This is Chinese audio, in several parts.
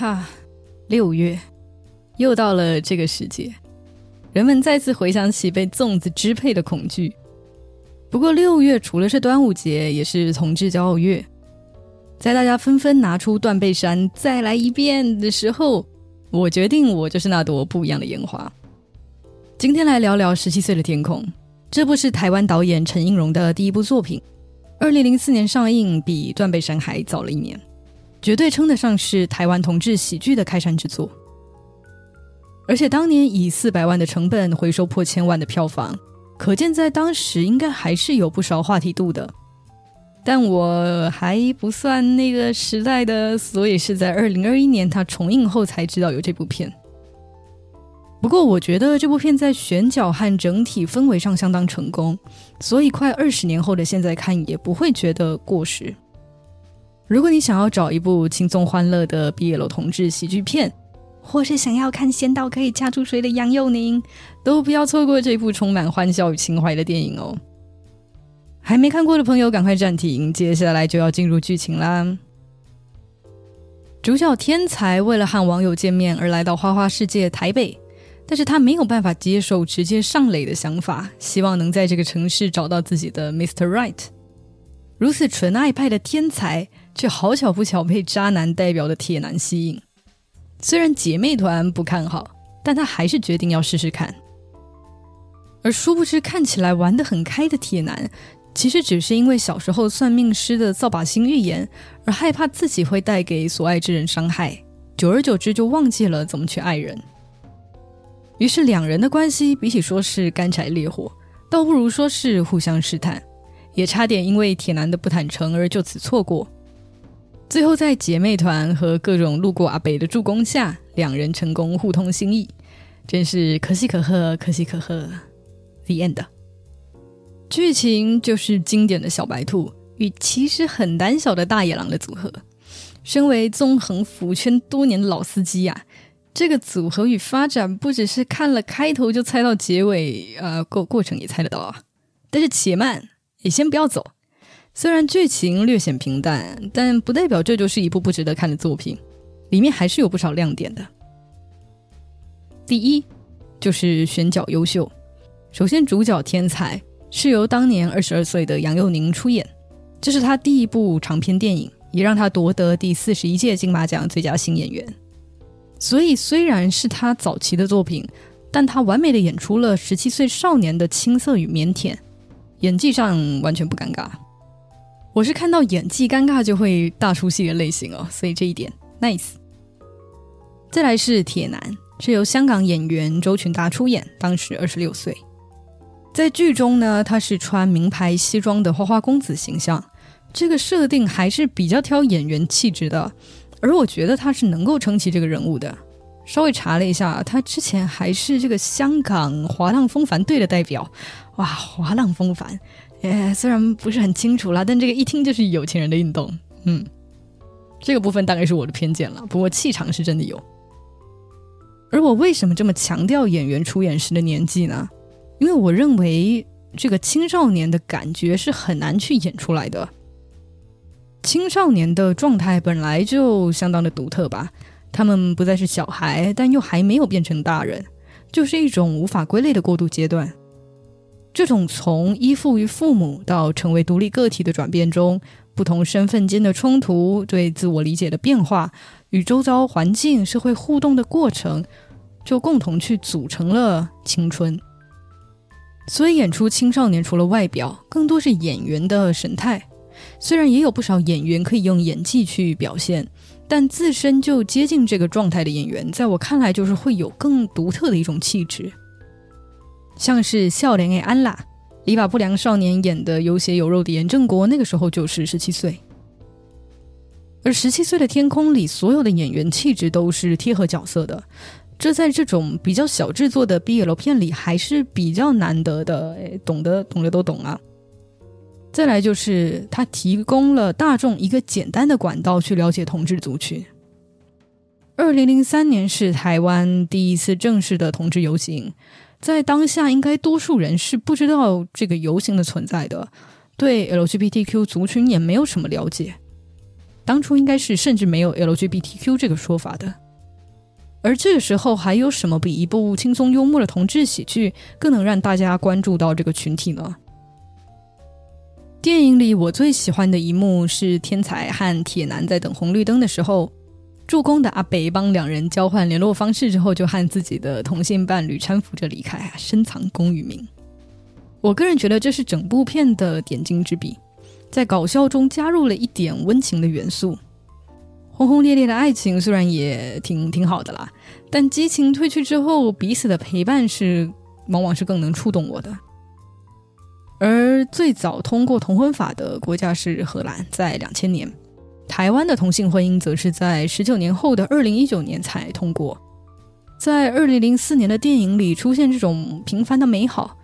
哈，六月又到了这个时节，人们再次回想起被粽子支配的恐惧。不过六月除了是端午节，也是同志骄傲月。在大家纷纷拿出断背山再来一遍的时候，我决定我就是那朵不一样的烟花。今天来聊聊《十七岁的天空》，这部是台湾导演陈映蓉的第一部作品，二零零四年上映，比断背山还早了一年。绝对称得上是台湾同志喜剧的开山之作，而且当年以四百万的成本回收破千万的票房，可见在当时应该还是有不少话题度的。但我还不算那个时代的，所以是在二零二一年它重映后才知道有这部片。不过我觉得这部片在选角和整体氛围上相当成功，所以快二十年后的现在看也不会觉得过时。如果你想要找一部轻松欢乐的毕业楼同志喜剧片，或是想要看仙道可以嫁出谁的杨佑宁，都不要错过这部充满欢笑与情怀的电影哦！还没看过的朋友，赶快暂停，接下来就要进入剧情啦。主角天才为了和网友见面而来到花花世界台北，但是他没有办法接受直接上垒的想法，希望能在这个城市找到自己的 Mr. Right。如此纯爱派的天才。却好巧不巧被渣男代表的铁男吸引。虽然姐妹团不看好，但他还是决定要试试看。而殊不知，看起来玩得很开的铁男，其实只是因为小时候算命师的造把星预言，而害怕自己会带给所爱之人伤害，久而久之就忘记了怎么去爱人。于是，两人的关系比起说是干柴烈火，倒不如说是互相试探，也差点因为铁男的不坦诚而就此错过。最后，在姐妹团和各种路过阿北的助攻下，两人成功互通心意，真是可喜可贺，可喜可贺。The end。剧情就是经典的小白兔与其实很胆小的大野狼的组合。身为纵横腐圈多年的老司机啊，这个组合与发展不只是看了开头就猜到结尾，呃，过过程也猜得到啊。但是且慢，也先不要走。虽然剧情略显平淡，但不代表这就是一部不值得看的作品，里面还是有不少亮点的。第一，就是选角优秀。首先，主角天才是由当年二十二岁的杨佑宁出演，这是他第一部长篇电影，也让他夺得第四十一届金马奖最佳新演员。所以，虽然是他早期的作品，但他完美的演出了十七岁少年的青涩与腼腆，演技上完全不尴尬。我是看到演技尴尬就会大出戏的类型哦，所以这一点 nice。再来是铁男，是由香港演员周群达出演，当时二十六岁。在剧中呢，他是穿名牌西装的花花公子形象，这个设定还是比较挑演员气质的，而我觉得他是能够撑起这个人物的。稍微查了一下，他之前还是这个香港滑浪风帆队的代表，哇，滑浪风帆。哎，虽然不是很清楚啦，但这个一听就是有钱人的运动。嗯，这个部分大概是我的偏见了，不过气场是真的有。而我为什么这么强调演员出演时的年纪呢？因为我认为这个青少年的感觉是很难去演出来的。青少年的状态本来就相当的独特吧，他们不再是小孩，但又还没有变成大人，就是一种无法归类的过渡阶段。这种从依附于父母到成为独立个体的转变中，不同身份间的冲突、对自我理解的变化、与周遭环境、社会互动的过程，就共同去组成了青春。所以，演出青少年除了外表，更多是演员的神态。虽然也有不少演员可以用演技去表现，但自身就接近这个状态的演员，在我看来，就是会有更独特的一种气质。像是笑脸诶安啦，里把不良少年演的有血有肉的严正国，那个时候就是十七岁。而十七岁的天空里，所有的演员气质都是贴合角色的，这在这种比较小制作的 BL 片里还是比较难得的。懂得懂的都懂啊。再来就是他提供了大众一个简单的管道去了解同志族群。二零零三年是台湾第一次正式的同志游行。在当下，应该多数人是不知道这个游行的存在的，对 LGBTQ 族群也没有什么了解。当初应该是甚至没有 LGBTQ 这个说法的。而这个时候，还有什么比一部轻松幽默的同志喜剧更能让大家关注到这个群体呢？电影里我最喜欢的一幕是天才和铁男在等红绿灯的时候，助攻的阿北帮两人交换联络方式之后，就和自己的同性伴侣搀扶着离开，深藏功与名。我个人觉得这是整部片的点睛之笔，在搞笑中加入了一点温情的元素。轰轰烈烈的爱情虽然也挺挺好的啦，但激情褪去之后，彼此的陪伴是往往是更能触动我的。而最早通过同婚法的国家是荷兰，在两千年；台湾的同性婚姻则是在十九年后的二零一九年才通过。在二零零四年的电影里出现这种平凡的美好，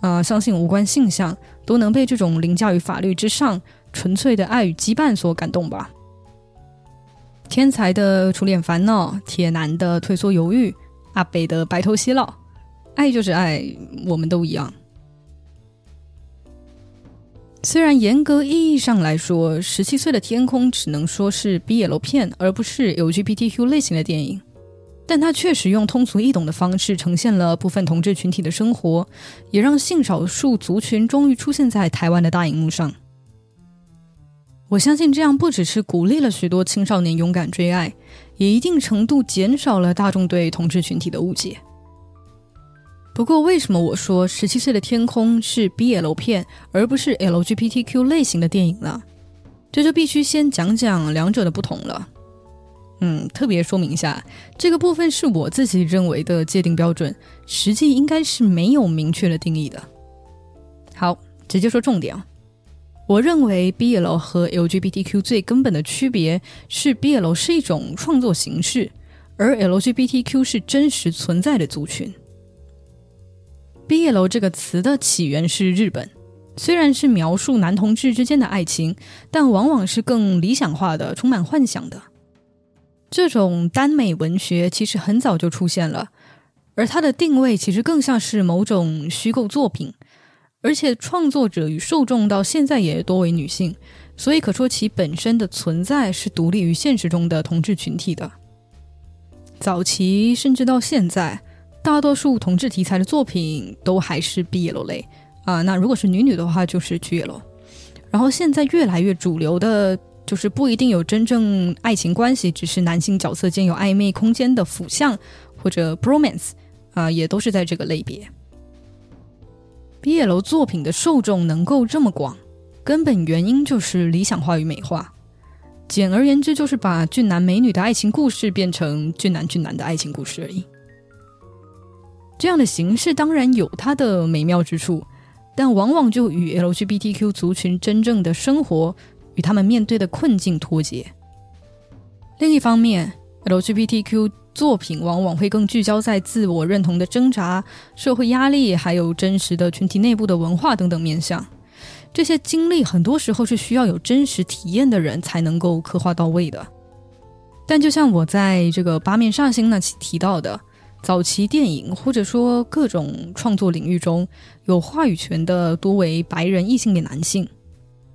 啊，相信无关性向都能被这种凌驾于法律之上、纯粹的爱与羁绊所感动吧。天才的初恋烦恼，铁男的退缩犹豫，阿北的白头偕老，爱就是爱，我们都一样。虽然严格意义上来说，《十七岁的天空》只能说是 BL 片，而不是 LGBTQ 类型的电影，但它确实用通俗易懂的方式呈现了部分同志群体的生活，也让性少数族群终于出现在台湾的大荧幕上。我相信这样不只是鼓励了许多青少年勇敢追爱，也一定程度减少了大众对同志群体的误解。不过，为什么我说《十七岁的天空》是 BL 片，而不是 LGBTQ 类型的电影呢？这就必须先讲讲两者的不同了。嗯，特别说明一下，这个部分是我自己认为的界定标准，实际应该是没有明确的定义的。好，直接说重点啊。我认为 BL 和 LGBTQ 最根本的区别是，BL 是一种创作形式，而 LGBTQ 是真实存在的族群。毕业楼这个词的起源是日本，虽然是描述男同志之间的爱情，但往往是更理想化的、充满幻想的。这种耽美文学其实很早就出现了，而它的定位其实更像是某种虚构作品。而且创作者与受众到现在也多为女性，所以可说其本身的存在是独立于现实中的同志群体的。早期甚至到现在，大多数同志题材的作品都还是 BL 类啊。那如果是女女的话，就是 GL。然后现在越来越主流的，就是不一定有真正爱情关系，只是男性角色间有暧昧空间的腐向或者 bromance 啊，也都是在这个类别。BL 作品的受众能够这么广，根本原因就是理想化与美化。简而言之，就是把俊男美女的爱情故事变成俊男俊男的爱情故事而已。这样的形式当然有它的美妙之处，但往往就与 LGBTQ 族群真正的生活与他们面对的困境脱节。另一方面，LGBTQ 作品往往会更聚焦在自我认同的挣扎、社会压力，还有真实的群体内部的文化等等面向。这些经历很多时候是需要有真实体验的人才能够刻画到位的。但就像我在这个八面煞星那期提到的，早期电影或者说各种创作领域中有话语权的多为白人异性恋男性，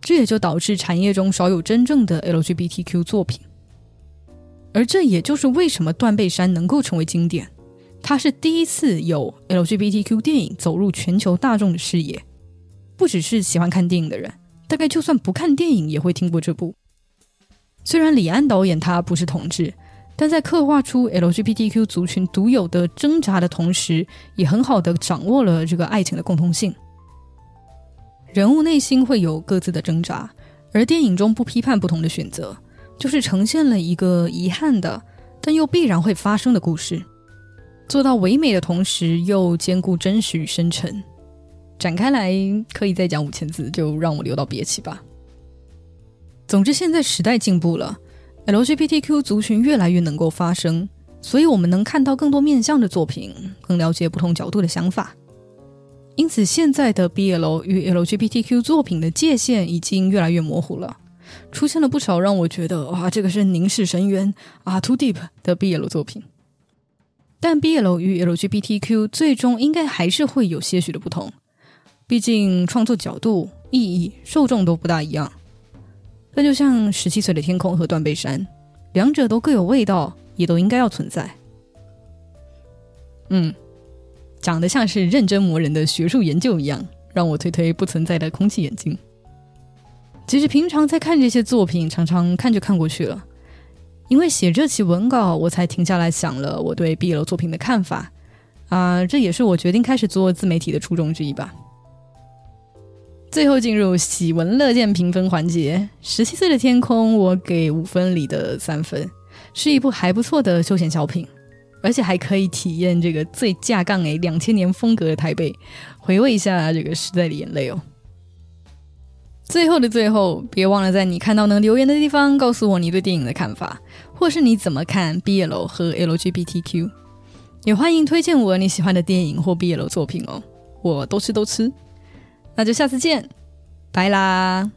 这也就导致产业中少有真正的 LGBTQ 作品。而这也就是为什么《断背山》能够成为经典，它是第一次有 LGBTQ 电影走入全球大众的视野，不只是喜欢看电影的人，大概就算不看电影也会听过这部。虽然李安导演他不是同志，但在刻画出 LGBTQ 族群独有的挣扎的同时，也很好的掌握了这个爱情的共通性。人物内心会有各自的挣扎，而电影中不批判不同的选择。就是呈现了一个遗憾的，但又必然会发生的故事，做到唯美的同时又兼顾真实与深沉。展开来可以再讲五千字，就让我留到别期吧。总之，现在时代进步了，LGBTQ 族群越来越能够发声，所以我们能看到更多面向的作品，更了解不同角度的想法。因此，现在的 BL 与 LGBTQ 作品的界限已经越来越模糊了。出现了不少让我觉得哇，这个是凝视深渊啊，too deep 的 BL 作品。但 BL 与 LGBTQ 最终应该还是会有些许的不同，毕竟创作角度、意义、受众都不大一样。那就像十七岁的天空和断背山，两者都各有味道，也都应该要存在。嗯，讲的像是认真磨人的学术研究一样，让我推推不存在的空气眼镜。其实平常在看这些作品，常常看就看过去了。因为写这期文稿，我才停下来想了我对毕业楼作品的看法啊，这也是我决定开始做自媒体的初衷之一吧。最后进入喜闻乐见评分环节，《十七岁的天空》我给五分里的三分，是一部还不错的休闲小品，而且还可以体验这个最架杠诶两千年风格的台北，回味一下这个时代的眼泪哦。最后的最后，别忘了在你看到能留言的地方告诉我你对电影的看法，或是你怎么看毕业楼和 LGBTQ，也欢迎推荐我你喜欢的电影或毕业楼作品哦，我都吃都吃。那就下次见，拜啦。